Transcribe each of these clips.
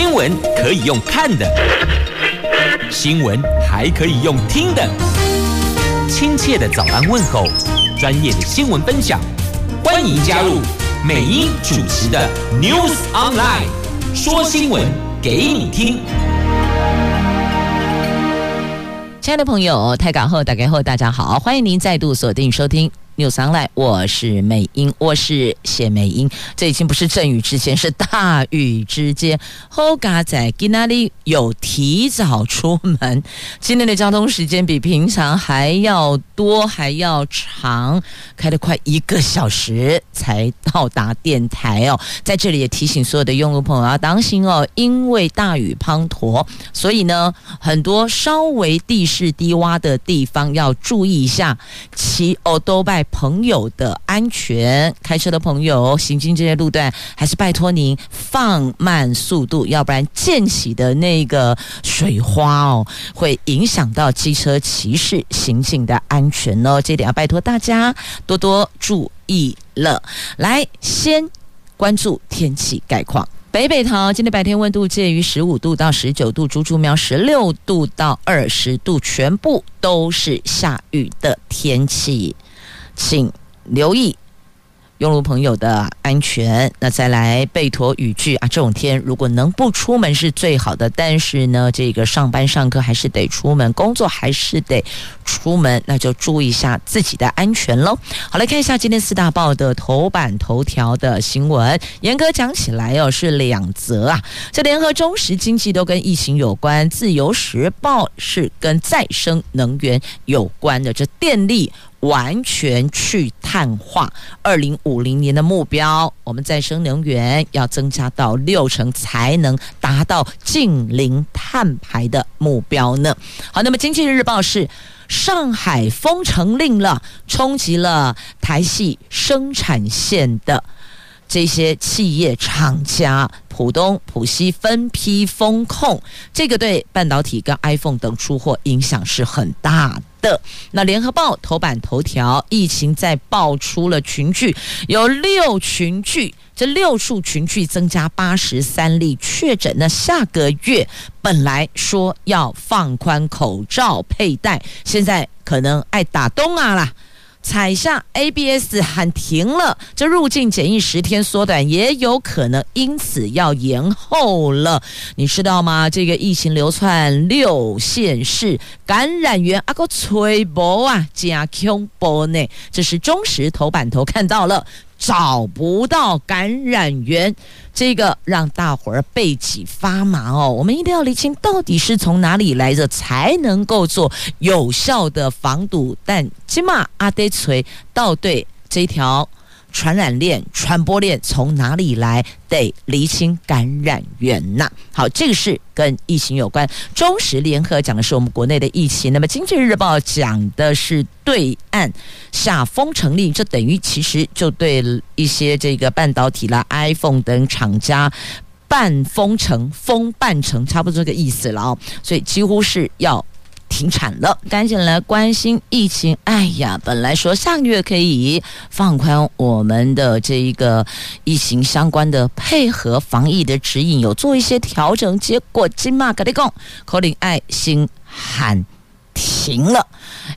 新闻可以用看的，新闻还可以用听的。亲切的早安问候，专业的新闻分享，欢迎加入美英主持的 News Online，说新闻给你听。亲爱的朋友，泰港后打开后，大家好，欢迎您再度锁定收听。有上来，我是美英，我是谢美英。这已经不是阵雨之间，是大雨之间。好嘎在今哪里有提早出门？今天的交通时间比平常还要多，还要长，开了快一个小时才到达电台哦。在这里也提醒所有的用户朋友要当心哦，因为大雨滂沱，所以呢，很多稍微地势低洼的地方要注意一下，骑欧兜拜。朋友的安全，开车的朋友行经这些路段，还是拜托您放慢速度，要不然溅起的那个水花哦，会影响到机车骑士行进的安全哦。这点要拜托大家多多注意了。来，先关注天气概况。北北桃今天白天温度介于十五度到十九度，竹竹苗十六度到二十度，全部都是下雨的天气。请留意用路朋友的安全。那再来备妥雨具啊，这种天如果能不出门是最好的。但是呢，这个上班上课还是得出门，工作还是得出门，那就注意一下自己的安全喽。好，来看一下今天四大报的头版头条的新闻。严格讲起来哦，是两则啊。这联合、中时、经济都跟疫情有关，自由时报是跟再生能源有关的。这电力。完全去碳化，二零五零年的目标，我们再生能源要增加到六成，才能达到近零碳排的目标呢。好，那么经济日报是上海封城令了，冲击了台系生产线的这些企业厂家，浦东、浦西分批封控，这个对半导体跟 iPhone 等出货影响是很大的。那联合报头版头条，疫情再爆出了群聚，有六群聚，这六处群聚增加八十三例确诊。那下个月本来说要放宽口罩佩戴，现在可能爱打东啊啦。踩下 ABS 喊停了，这入境检疫十天缩短，也有可能因此要延后了。你知道吗？这个疫情流窜六县市，感染源阿个吹波啊，加恐怖呢。这是中时头版头看到了。找不到感染源，这个让大伙儿背脊发麻哦。我们一定要理清到底是从哪里来的，才能够做有效的防堵。但起码阿德锤到对这条。传染链、传播链从哪里来？得厘清感染源呐。好，这个是跟疫情有关。中时联合讲的是我们国内的疫情，那么经济日报讲的是对岸下封城令，这等于其实就对一些这个半导体啦、iPhone 等厂家半封城、封半城，差不多这个意思了哦。所以几乎是要。停产了，赶紧来关心疫情。哎呀，本来说下个月可以放宽我们的这一个疫情相关的配合防疫的指引，有做一些调整，结果今嘛跟你讲，可能爱心喊停了，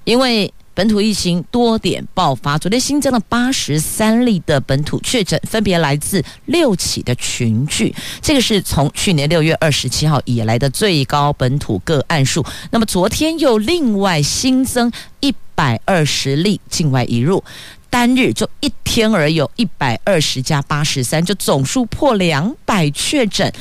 因为。本土疫情多点爆发，昨天新增了八十三例的本土确诊，分别来自六起的群聚，这个是从去年六月二十七号以来的最高本土个案数。那么昨天又另外新增一百二十例境外移入。单日就一天而，有一百二十加八十三，就总数破两百确诊，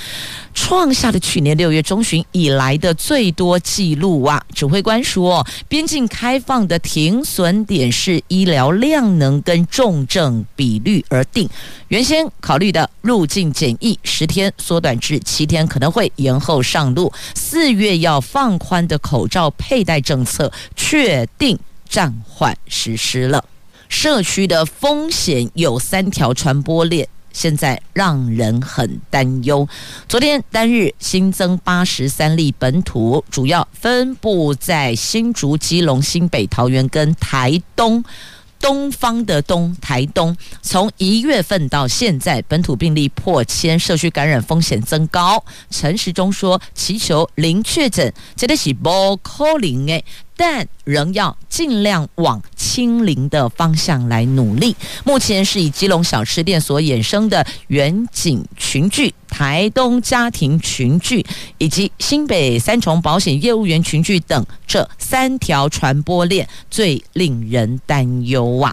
创下了去年六月中旬以来的最多纪录啊！指挥官说，边境开放的停损点是医疗量能跟重症比率而定，原先考虑的入境检疫十天缩短至七天，可能会延后上路。四月要放宽的口罩佩戴政策确定暂缓实施了。社区的风险有三条传播链，现在让人很担忧。昨天单日新增八十三例本土，主要分布在新竹、基隆、新北、桃园跟台东。东方的东，台东，从一月份到现在，本土病例破千，社区感染风险增高。陈时中说，祈求零确诊，这里是不可能诶。但仍要尽量往清零的方向来努力。目前是以基隆小吃店所衍生的远景群聚、台东家庭群聚以及新北三重保险业务员群聚等这三条传播链最令人担忧啊！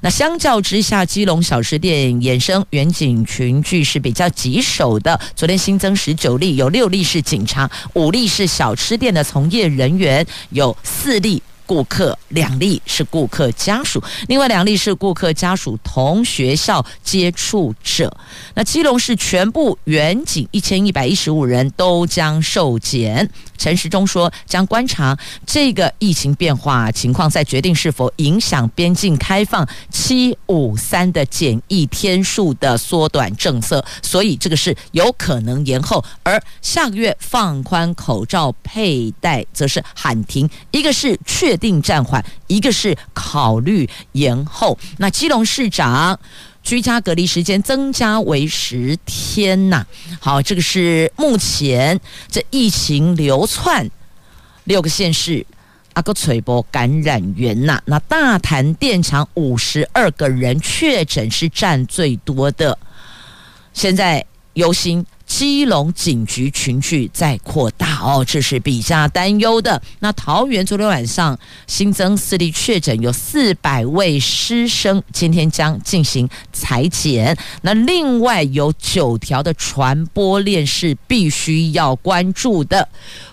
那相较之下，基隆小吃店衍生远景群聚是比较棘手的。昨天新增十九例，有六例是警察，五例是小吃店的从业人员，有。四例顾客，两例是顾客家属，另外两例是顾客家属同学校接触者。那基隆市全部远景一千一百一十五人都将受检。陈时中说，将观察这个疫情变化情况，再决定是否影响边境开放七五三的检疫天数的缩短政策，所以这个是有可能延后。而下个月放宽口罩佩戴，则是喊停。一个是确定暂缓，一个是考虑延后。那基隆市长。居家隔离时间增加为十天呐。好，这个是目前这疫情流窜六个县市阿个垂波感染源呐。那大潭电厂五十二个人确诊是占最多的，现在忧心。基隆警局群聚在扩大哦，这是比较担忧的。那桃园昨天晚上新增四例确诊，有四百位师生今天将进行裁剪。那另外有九条的传播链是必须要关注的。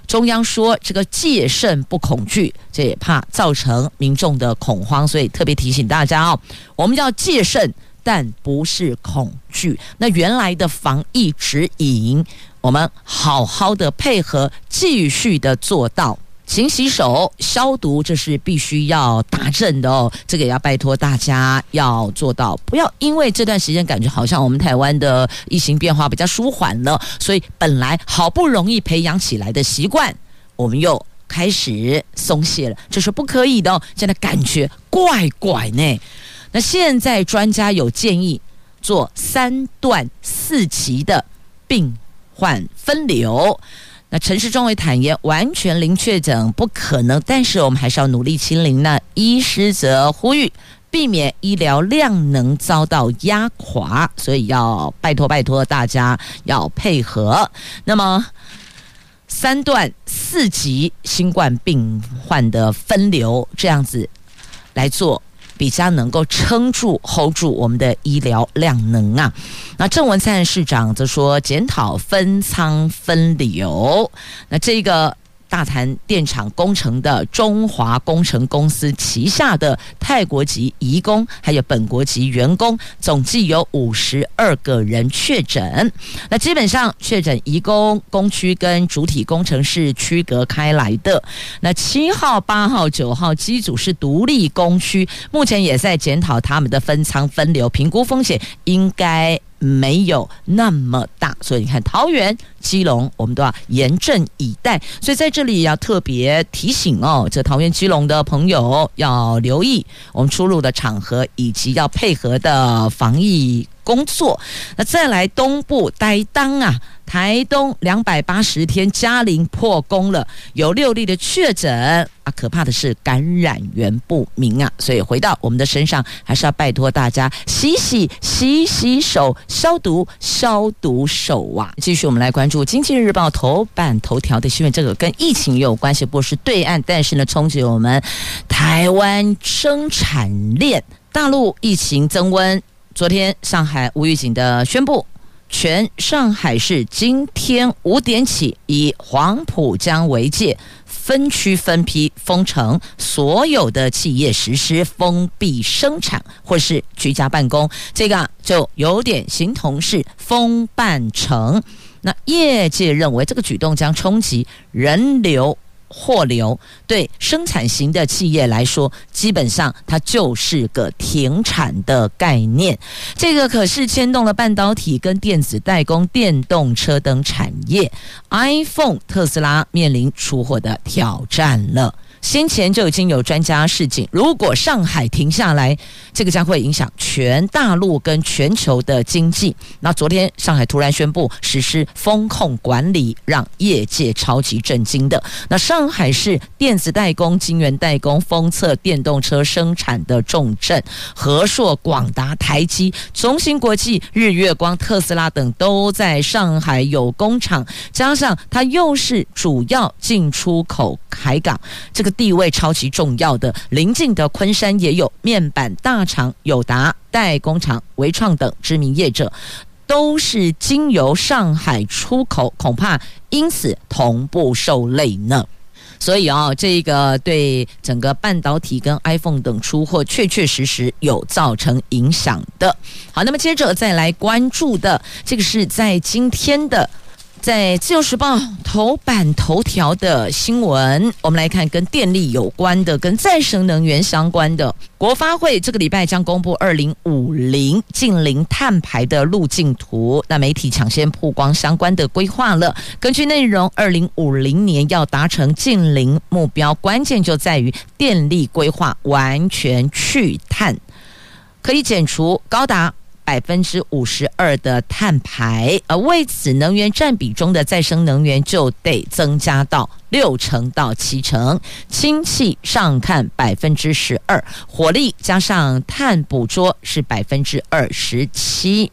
中央说这个戒慎不恐惧，这也怕造成民众的恐慌，所以特别提醒大家哦，我们要戒慎。但不是恐惧。那原来的防疫指引，我们好好的配合，继续的做到勤洗手、消毒，这是必须要打正的哦。这个也要拜托大家要做到，不要因为这段时间感觉好像我们台湾的疫情变化比较舒缓了，所以本来好不容易培养起来的习惯，我们又开始松懈了，这是不可以的哦。现在感觉怪怪呢。那现在专家有建议做三段四级的病患分流。那陈时中也坦言，完全零确诊不可能，但是我们还是要努力清零。那医师则呼吁避免医疗量能遭到压垮，所以要拜托拜托大家要配合。那么三段四级新冠病患的分流，这样子来做。比较能够撑住、hold 住我们的医疗量能啊。那郑文灿市长则说，检讨分仓分流。那这个。大潭电厂工程的中华工程公司旗下的泰国籍移工，还有本国籍员工，总计有五十二个人确诊。那基本上确诊移工工区跟主体工程是区隔开来的。那七号、八号、九号机组是独立工区，目前也在检讨他们的分仓分流，评估风险应该。没有那么大，所以你看桃园、基隆，我们都要严阵以待。所以在这里要特别提醒哦，这桃园、基隆的朋友要留意我们出入的场合，以及要配合的防疫工作。那再来东部呆当啊。台东两百八十天，嘉陵破功了，有六例的确诊啊！可怕的是感染源不明啊！所以回到我们的身上，还是要拜托大家洗洗洗洗手，消毒消毒手啊！继续，我们来关注《经济日报》头版头条的新闻，这个跟疫情有关系，不是对岸，但是呢，冲击我们台湾生产链。大陆疫情增温，昨天上海无预警的宣布。全上海市今天五点起，以黄浦江为界，分区分批封城，所有的企业实施封闭生产或是居家办公，这个就有点形同是封半城。那业界认为，这个举动将冲击人流。货流对生产型的企业来说，基本上它就是个停产的概念。这个可是牵动了半导体跟电子代工、电动车等产业。iPhone 特斯拉面临出货的挑战了。先前就已经有专家示警，如果上海停下来，这个将会影响全大陆跟全球的经济。那昨天上海突然宣布实施风控管理，让业界超级震惊的。那上海是电子代工、晶圆代工、封测、电动车生产的重镇，和硕、广达、台积、中芯国际、日月光、特斯拉等都在上海有工厂，加上它又是主要进出口海港，这个地位超级重要的。邻近的昆山也有面板大厂友达、代工厂纬创等知名业者，都是经由上海出口，恐怕因此同步受累呢。所以啊，这个对整个半导体跟 iPhone 等出货，确确实实有造成影响的。好，那么接着再来关注的，这个是在今天的。在《自由时报》头版头条的新闻，我们来看跟电力有关的、跟再生能源相关的。国发会这个礼拜将公布二零五零近零碳排的路径图，那媒体抢先曝光相关的规划了。根据内容，二零五零年要达成近零目标，关键就在于电力规划完全去碳，可以减除高达。百分之五十二的碳排，而为此，能源占比中的再生能源就得增加到六成到七成，氢气上看百分之十二，火力加上碳捕捉是百分之二十七。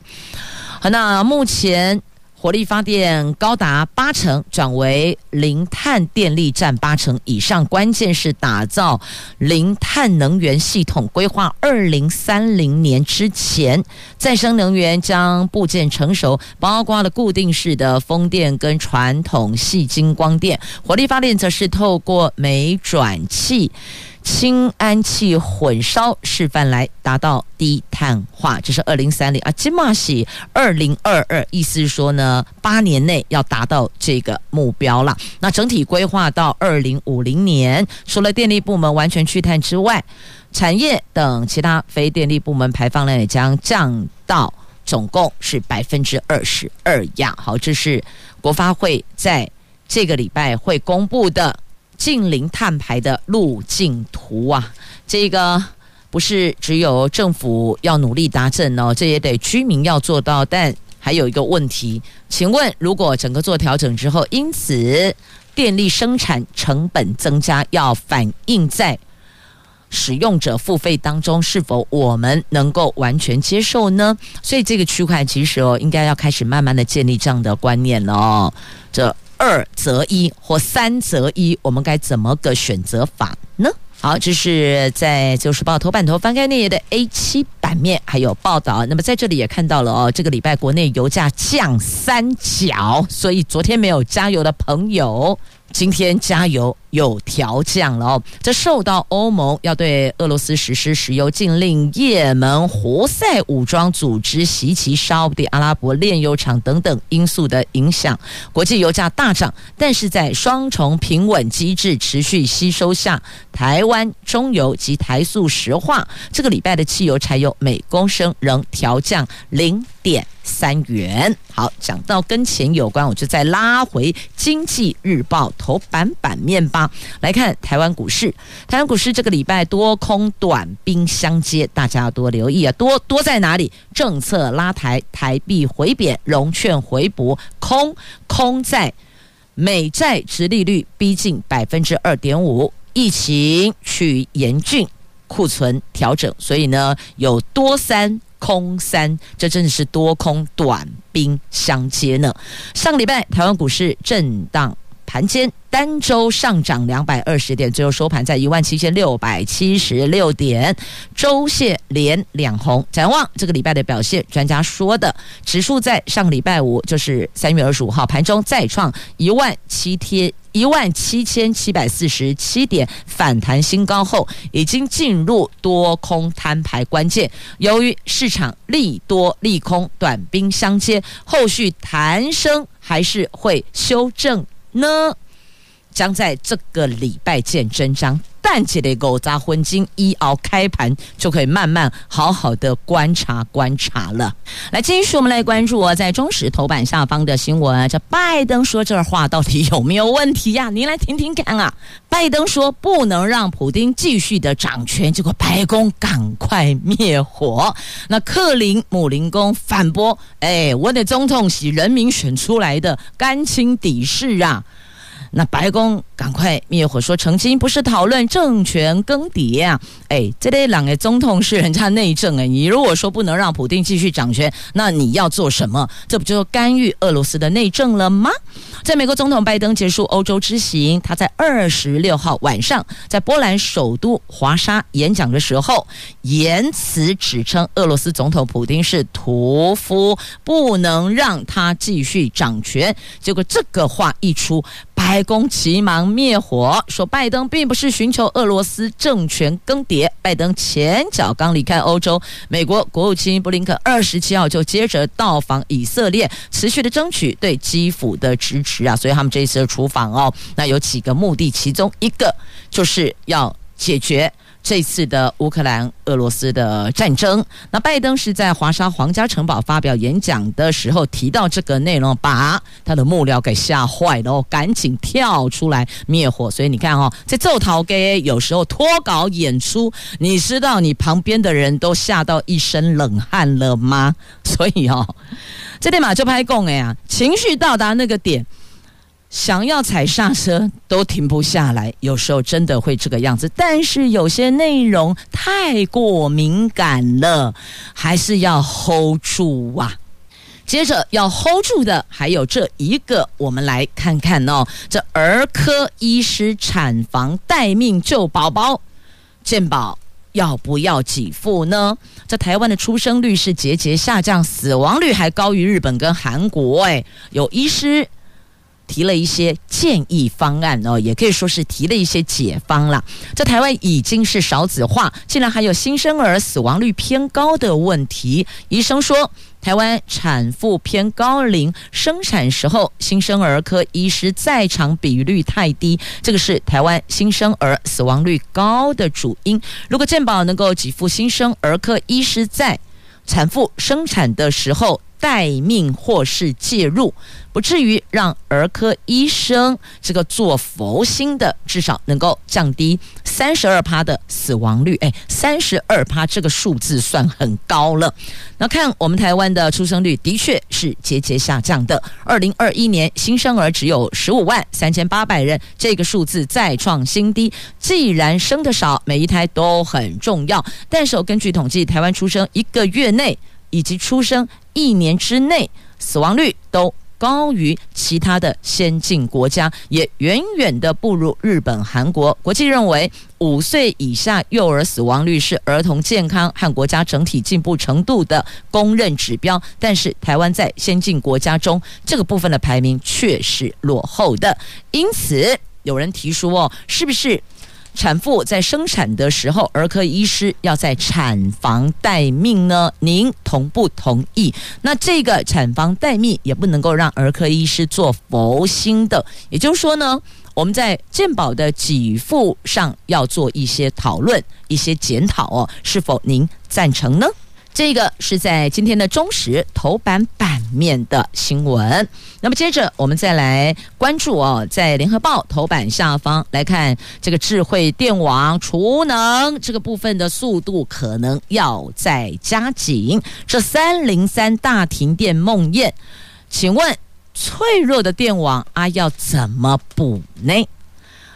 好，那目前。火力发电高达八成，转为零碳电力占八成以上。关键是打造零碳能源系统，规划二零三零年之前，再生能源将部件成熟，包括了固定式的风电跟传统细晶光电。火力发电则是透过煤转气。氢氨气混烧示范来达到低碳化，这是二零三零啊，金马喜二零二二，意思是说呢，八年内要达到这个目标了。那整体规划到二零五零年，除了电力部门完全去碳之外，产业等其他非电力部门排放量也将降到总共是百分之二十二呀。好，这是国发会在这个礼拜会公布的。近零碳排的路径图啊，这个不是只有政府要努力达成哦，这也得居民要做到。但还有一个问题，请问如果整个做调整之后，因此电力生产成本增加，要反映在使用者付费当中，是否我们能够完全接受呢？所以这个区块其实哦，应该要开始慢慢的建立这样的观念了哦。这。二择一或三择一，我们该怎么个选择法呢？好，这是在《旧时报》头版头翻开那页的 A 七版面还有报道。那么在这里也看到了哦，这个礼拜国内油价降三角，所以昨天没有加油的朋友，今天加油。有调降了哦，这受到欧盟要对俄罗斯实施石油禁令、也门胡塞武装组织袭击沙乌地阿拉伯炼油厂等等因素的影响，国际油价大涨。但是在双重平稳机制持续吸收下，台湾中油及台塑石化这个礼拜的汽油、柴油每公升仍调降零点三元。好，讲到跟钱有关，我就再拉回经济日报头版版面吧。来看台湾股市，台湾股市这个礼拜多空短兵相接，大家要多留意啊！多多在哪里？政策拉抬，台币回贬，融券回补，空空在美债殖利率逼近百分之二点五，疫情趋严峻，库存调整，所以呢有多三空三，这真的是多空短兵相接呢。上个礼拜台湾股市震荡。盘间单周上涨两百二十点，最后收盘在一万七千六百七十六点，周线连两红。展望这个礼拜的表现，专家说的指数在上个礼拜五，就是三月二十五号盘中再创一万七天一万七千七百四十七点反弹新高后，已经进入多空摊牌关键。由于市场利多利空短兵相接，后续弹升还是会修正。呢？将在这个礼拜见真章。但起的狗杂混金一熬开盘就可以慢慢好好的观察观察了。来，继续我们来关注啊，在中石头版下方的新闻，这拜登说这话到底有没有问题呀？您来听听看啊。拜登说不能让普丁继续的掌权，结果白宫赶快灭火。那克林姆林宫反驳：哎，我的总统是人民选出来的，甘亲底事啊。那白宫赶快灭火说，澄清不是讨论政权更迭啊！哎，这类两个总统是人家内政哎，你如果说不能让普丁继续掌权，那你要做什么？这不就干预俄罗斯的内政了吗？在美国总统拜登结束欧洲之行，他在二十六号晚上在波兰首都华沙演讲的时候，言辞指称俄罗斯总统普丁是屠夫，不能让他继续掌权。结果这个话一出，白宫急忙灭火，说拜登并不是寻求俄罗斯政权更迭。拜登前脚刚离开欧洲，美国国务卿布林肯二十七号就接着到访以色列，持续的争取对基辅的支持啊。所以他们这一次的出访哦，那有几个目的，其中一个就是要解决。这次的乌克兰俄罗斯的战争，那拜登是在华沙皇家城堡发表演讲的时候提到这个内容，把他的幕僚给吓坏了，赶紧跳出来灭火。所以你看哦，在奏逃给有时候脱稿演出，你知道你旁边的人都吓到一身冷汗了吗？所以哦，这点马就拍供哎呀，情绪到达那个点。想要踩刹车都停不下来，有时候真的会这个样子。但是有些内容太过敏感了，还是要 hold 住啊。接着要 hold 住的还有这一个，我们来看看哦，这儿科医师产房待命救宝宝，健保要不要给付呢？这台湾的出生率是节节下降，死亡率还高于日本跟韩国。哎，有医师。提了一些建议方案哦，也可以说是提了一些解方了。在台湾已经是少子化，竟然还有新生儿死亡率偏高的问题。医生说，台湾产妇偏高龄，生产时候新生儿科医师在场比率太低，这个是台湾新生儿死亡率高的主因。如果健保能够给付新生儿科医师在产妇生产的时候待命或是介入，不至于让儿科医生这个做佛心的，至少能够降低三十二趴的死亡率。哎，三十二趴这个数字算很高了。那看我们台湾的出生率的确是节节下降的。二零二一年新生儿只有十五万三千八百人，这个数字再创新低。既然生得少，每一胎都很重要。但是根据统计，台湾出生一个月内以及出生一年之内，死亡率都高于其他的先进国家，也远远的不如日本、韩国。国际认为，五岁以下幼儿死亡率是儿童健康和国家整体进步程度的公认指标，但是台湾在先进国家中这个部分的排名却是落后的。因此，有人提出哦，是不是？产妇在生产的时候，儿科医师要在产房待命呢？您同不同意？那这个产房待命也不能够让儿科医师做佛心的，也就是说呢，我们在健保的给付上要做一些讨论、一些检讨哦，是否您赞成呢？这个是在今天的中时头版版面的新闻。那么接着我们再来关注哦，在联合报头版下方来看这个智慧电网储能这个部分的速度可能要再加紧。这三零三大停电梦魇，请问脆弱的电网啊要怎么补呢？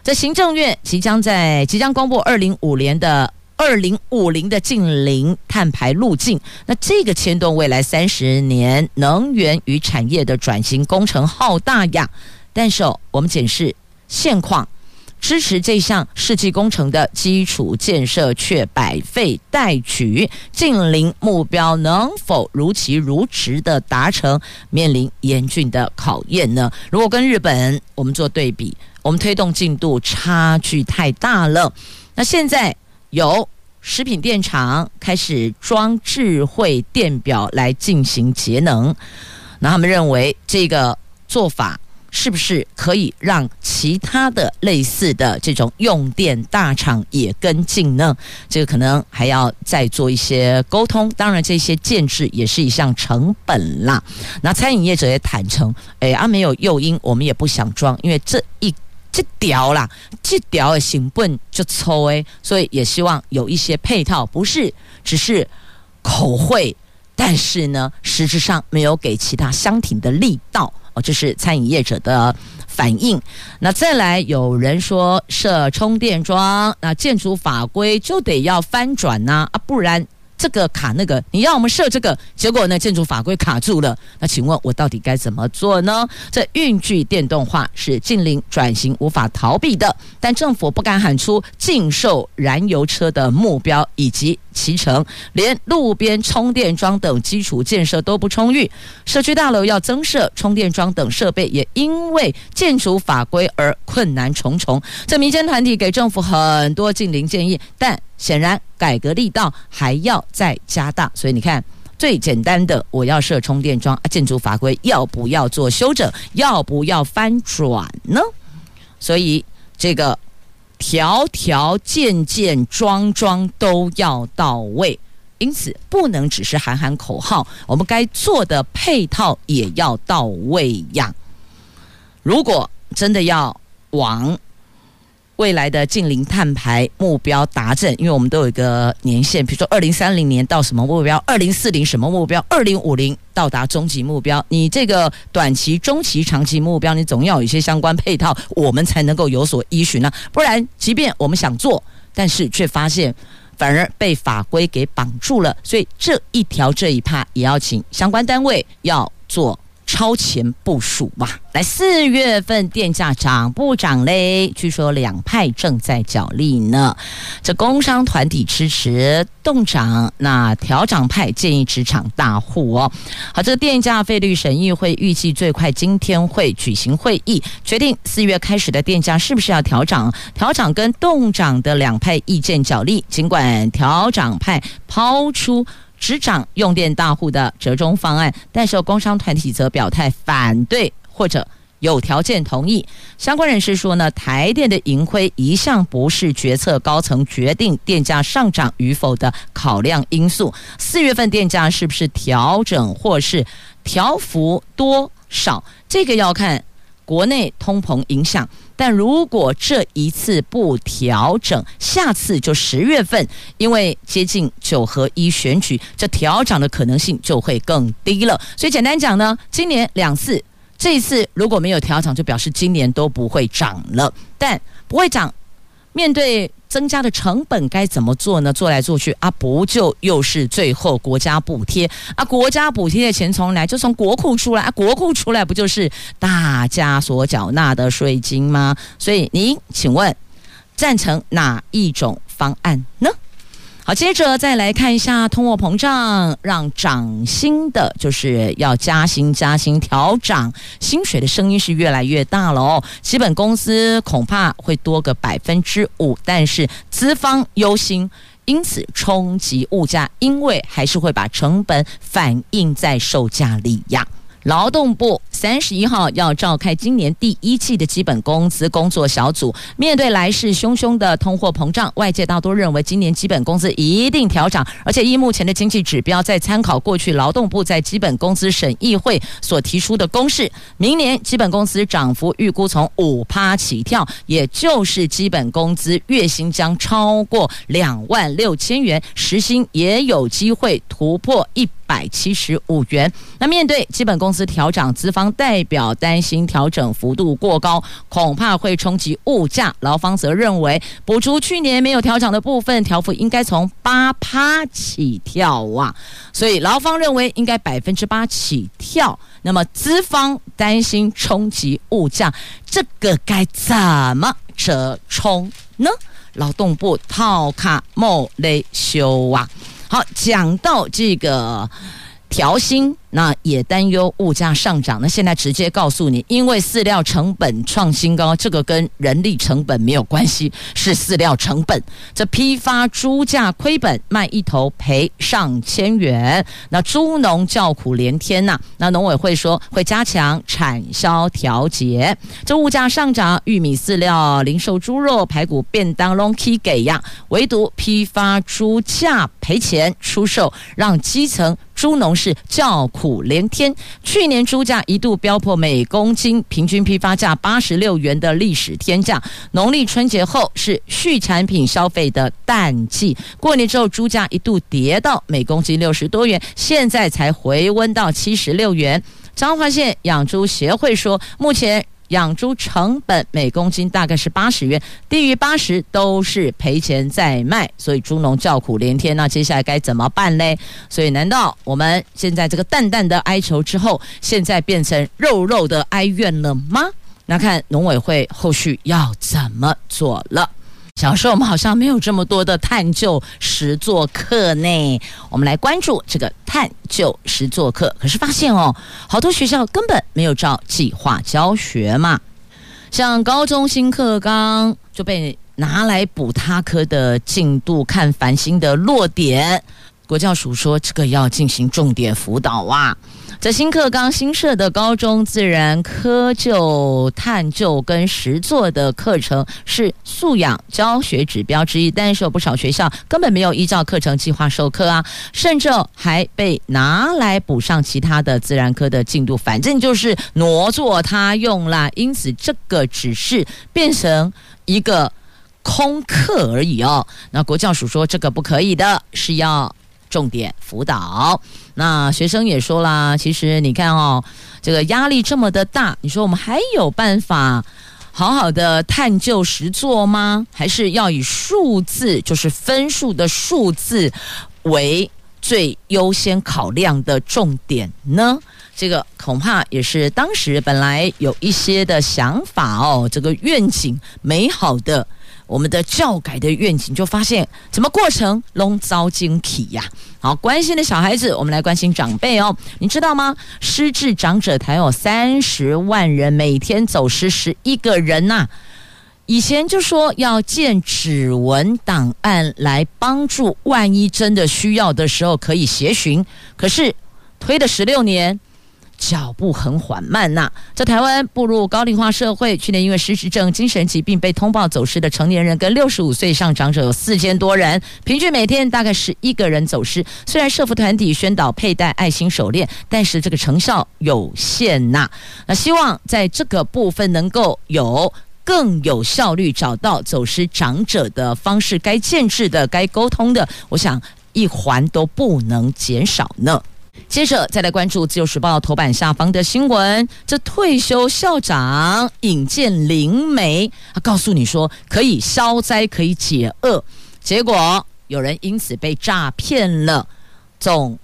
在行政院即将在即将公布二零五年的。二零五零的近零碳排路径，那这个牵动未来三十年能源与产业的转型工程浩大呀。但是哦，我们检视现况，支持这项世纪工程的基础建设却百废待举，近零目标能否如期如质的达成，面临严峻的考验呢？如果跟日本我们做对比，我们推动进度差距太大了。那现在。有食品电厂开始装智慧电表来进行节能，那他们认为这个做法是不是可以让其他的类似的这种用电大厂也跟进呢？这个可能还要再做一些沟通。当然，这些建置也是一项成本啦。那餐饮业者也坦诚，哎，啊，没有诱因，我们也不想装，因为这一这条啦，这条的成本就抽哎，所以也希望有一些配套，不是只是口惠，但是呢，实质上没有给其他相挺的力道。哦，这是餐饮业者的反应。那再来，有人说设充电桩，那建筑法规就得要翻转呐啊，不然。这个卡那个，你让我们设这个，结果呢，建筑法规卡住了。那请问我到底该怎么做呢？这运具电动化是近零转型无法逃避的，但政府不敢喊出禁售燃油车的目标，以及其成连路边充电桩等基础建设都不充裕，社区大楼要增设充电桩等设备，也因为建筑法规而困难重重。这民间团体给政府很多近零建议，但。显然，改革力道还要再加大。所以你看，最简单的，我要设充电桩，建筑法规要不要做修整？要不要翻转呢？所以这个条条件件桩桩都要到位。因此，不能只是喊喊口号，我们该做的配套也要到位呀。如果真的要往未来的近零碳排目标达成，因为我们都有一个年限，比如说二零三零年到什么目标，二零四零什么目标，二零五零到达终极目标。你这个短期、中期、长期目标，你总要有一些相关配套，我们才能够有所依循呢、啊。不然，即便我们想做，但是却发现反而被法规给绑住了。所以这一条这一趴也要请相关单位要做。超前部署吧。来，四月份电价涨不涨嘞？据说两派正在角力呢。这工商团体支持动涨，那调涨派建议职场大户哦。好，这个电价费率审议会预计最快今天会举行会议，决定四月开始的电价是不是要调涨。调涨跟动涨的两派意见角力，尽管调涨派抛出。执掌用电大户的折中方案，但是工商团体则表态反对或者有条件同意。相关人士说呢，台电的盈亏一向不是决策高层决定电价上涨与否的考量因素。四月份电价是不是调整或是调幅多少，这个要看国内通膨影响。但如果这一次不调整，下次就十月份，因为接近九合一选举，这调整的可能性就会更低了。所以简单讲呢，今年两次，这一次如果没有调整，就表示今年都不会涨了。但不会涨，面对。增加的成本该怎么做呢？做来做去啊，不就又是最后国家补贴啊？国家补贴的钱从来？就从国库出来啊！国库出来不就是大家所缴纳的税金吗？所以您请问赞成哪一种方案呢？好，接着再来看一下通货膨胀，让涨薪的，就是要加薪、加薪、调涨薪水的声音是越来越大了哦。基本工资恐怕会多个百分之五，但是资方忧心，因此冲击物价，因为还是会把成本反映在售价里呀。劳动部三十一号要召开今年第一季的基本工资工作小组。面对来势汹汹的通货膨胀，外界大多认为今年基本工资一定调涨，而且依目前的经济指标，再参考过去劳动部在基本工资审议会所提出的公式，明年基本工资涨幅预估从五趴起跳，也就是基本工资月薪将超过两万六千元，时薪也有机会突破一百七十五元。那面对基本工资调整，资方代表担心调整幅度过高，恐怕会冲击物价。劳方则认为，补足去年没有调整的部分，调幅应该从八趴起跳啊。所以劳方认为应该百分之八起跳。那么资方担心冲击物价，这个该怎么折冲呢？劳动部套卡莫雷修啊。好，讲到这个调薪。那也担忧物价上涨，那现在直接告诉你，因为饲料成本创新高，这个跟人力成本没有关系，是饲料成本。这批发猪价亏本，卖一头赔上千元，那猪农叫苦连天呐、那农委会说会加强产销调节。这物价上涨，玉米、饲料、零售猪肉、排骨、便当拢起价呀，唯独批发猪价赔钱出售，让基层。猪农是叫苦连天，去年猪价一度飙破每公斤平均批发价八十六元的历史天价。农历春节后是畜产品消费的淡季，过年之后猪价一度跌到每公斤六十多元，现在才回温到七十六元。彰化县养猪协会说，目前。养猪成本每公斤大概是八十元，低于八十都是赔钱在卖，所以猪农叫苦连天。那接下来该怎么办嘞？所以难道我们现在这个淡淡的哀愁之后，现在变成肉肉的哀怨了吗？那看农委会后续要怎么做了。小时候我们好像没有这么多的探究实作课呢。我们来关注这个探究实作课，可是发现哦，好多学校根本没有照计划教学嘛。像高中新课纲就被拿来补他科的进度，看繁星的落点。国教署说这个要进行重点辅导啊。在新课纲新设的高中自然科就探究跟实作的课程是素养教学指标之一，但是有不少学校根本没有依照课程计划授课啊，甚至还被拿来补上其他的自然科的进度，反正就是挪作他用啦。因此，这个只是变成一个空课而已哦。那国教署说这个不可以的，是要。重点辅导，那学生也说啦，其实你看哦，这个压力这么的大，你说我们还有办法好好的探究实作吗？还是要以数字，就是分数的数字为最优先考量的重点呢？这个恐怕也是当时本来有一些的想法哦，这个愿景美好的。我们的教改的愿景，就发现怎么过程拢遭惊体呀？好，关心的小孩子，我们来关心长辈哦。你知道吗？失智长者台有三十万人，每天走失十一个人呐、以前就说要建指纹档案来帮助，万一真的需要的时候可以协寻，可是推了十六年。脚步很缓慢呐、在台湾步入高龄化社会，去年因为失智症、精神疾病被通报走失的成年人跟六十五岁以上长者有四千多人，平均每天大概十一个人走失。虽然社福团体宣导佩戴爱心手链，但是这个成效有限呐、那希望在这个部分能够有更有效率找到走失长者的方式，该建制的、该沟通的，我想一环都不能减少呢。接着再来关注《自由时报》头版下方的新闻，这退休校长引荐灵媒，他告诉你说可以消灾，可以解厄，结果有人因此被诈骗了，总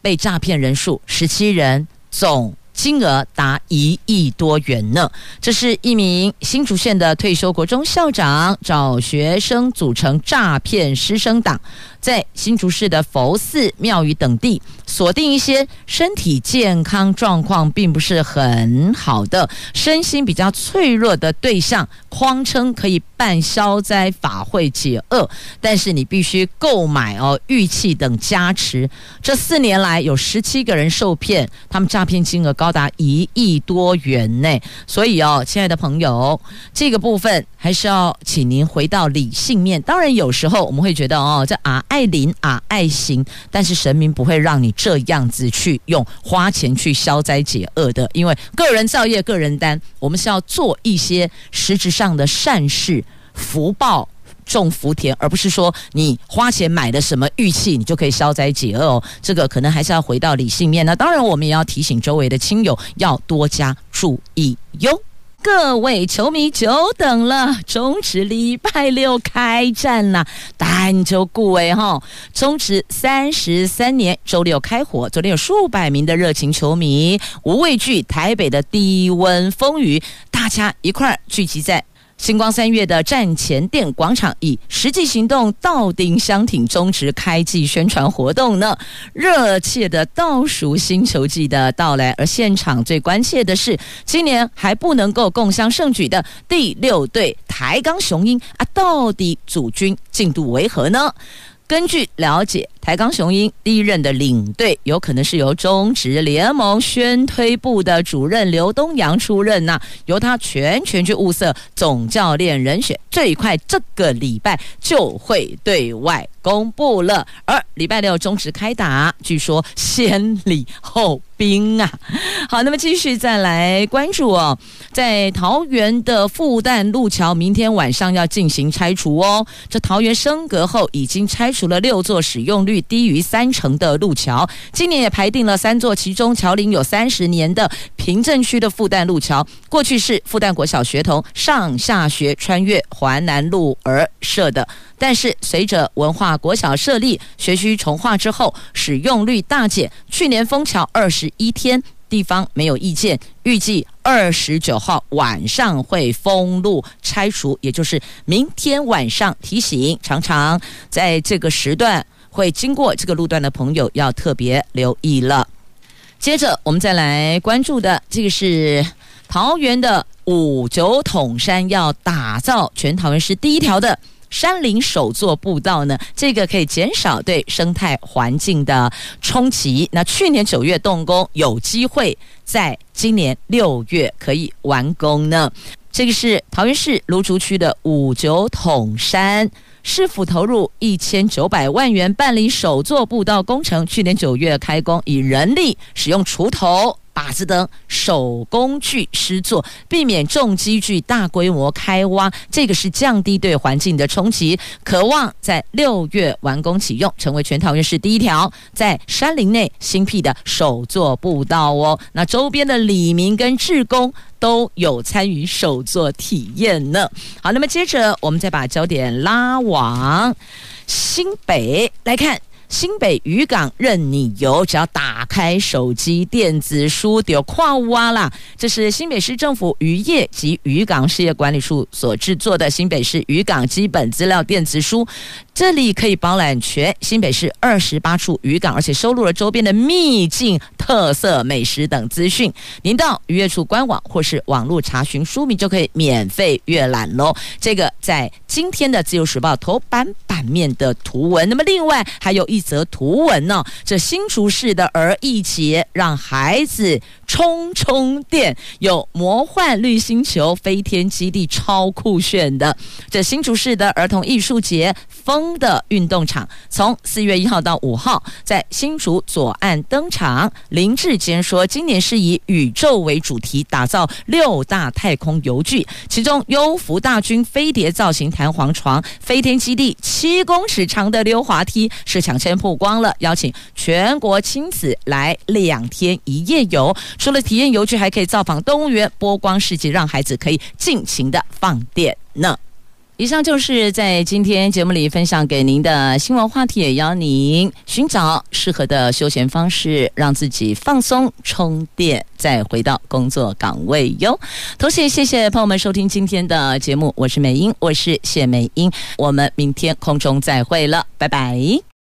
被诈骗人数十七人，总金额达一亿多元呢。这是一名新竹县的退休国中校长找学生组成诈骗师生党。在新竹市的佛寺、庙宇等地，锁定一些身体健康状况并不是很好的、身心比较脆弱的对象，谎称可以办消灾法会解厄，但是你必须购买哦玉器等加持。这四年来有十七个人受骗，他们诈骗金额高达一亿多元呢。所以哦，亲爱的朋友，这个部分还是要请您回到理性面。当然，有时候我们会觉得哦，这啊。爱灵啊，爱行，但是神明不会让你这样子去用花钱去消灾解厄的，因为个人造业，个人担。我们是要做一些实质上的善事，福报种福田，而不是说你花钱买的什么玉器，你就可以消灾解厄哦。这个可能还是要回到理性面。那当然，我们也要提醒周围的亲友要多加注意哟。各位球迷久等了，中止礼拜六开战了，单就顾为哈，中职三十三年周六开火，昨天有数百名的热情球迷无畏惧台北的低温风雨，大家一块儿聚集在星光三月的站前店广场以实际行动到顶相挺终止开季宣传活动呢，热切的倒数星球季的到来，而现场最关切的是，今年还不能够共襄盛举的第六队台钢雄鹰啊，到底主军进度为何呢？根据了解，台钢雄鹰第一任的领队有可能是由中职联盟宣推部的主任刘东阳出任呐，由他全权去物色总教练人选，最快这个礼拜就会对外公布了。而礼拜六中止开打，据说先礼后兵啊。好，那么继续再来关注哦，在桃园的复旦路桥，明天晚上要进行拆除哦。这桃园升格后已经拆除。除了六座使用率低于三成的路桥，今年也排定了三座，其中桥龄有三十年的平镇区的复旦路桥，过去是复旦国小学童上下学穿越环南路而设的，但是随着文化国小设立，学区重划之后，使用率大减。去年封桥二十一天。地方没有意见，预计二十九号晚上会封路拆除，也就是明天晚上提醒，常常在这个时段会经过这个路段的朋友要特别留意了。接着我们再来关注的这个是桃园的五九统山要打造全桃园市第一条的。山林首座步道呢，这个可以减少对生态环境的冲击。那去年九月动工，有机会在今年六月可以完工呢。这个是桃园市芦竹区的五九统山市府投入一千九百万元办理首座步道工程，去年九月开工，以人力使用锄头。靶子灯手工具施作，避免重机具大规模开挖，这个是降低对环境的冲击。渴望在六月完工启用，成为全桃园市第一条在山林内新辟的手作步道哦。那周边的里民跟志工都有参与手作体验呢。好，那么接着我们再把焦点拉往新北来看。新北渔港任你游，只要打开手机电子书就跨挖啦。这是新北市政府渔业及渔港事业管理处所制作的新北市渔港基本资料电子书。这里可以包揽全新北市二十八处渔港，而且收录了周边的秘境、特色美食等资讯。您到渔业处官网或是网络查询书名，就可以免费阅览喽。这个在今天的自由时报头版面的图文。那么另外还有一则图文呢，这新竹市的儿艺节让孩子充充电，有魔幻绿星球飞天基地，超酷炫的。这新竹市的儿童艺术节风。的运动场从四月一号到五号在新竹左岸登场。林志坚说，今年是以宇宙为主题，打造六大太空游具，其中优福大军飞碟造型弹簧床、飞天基地七一公尺长的溜滑梯是抢先曝光了，邀请全国亲子来两天一夜游。除了体验游具，还可以造访动物园、波光世界，让孩子可以尽情的放电呢。以上就是在今天节目里分享给您的新闻话题，也邀您寻找适合的休闲方式，让自己放松充电，再回到工作岗位哟。同时也谢谢朋友们收听今天的节目，我是美英，我是谢美英，我们明天空中再会了，拜拜。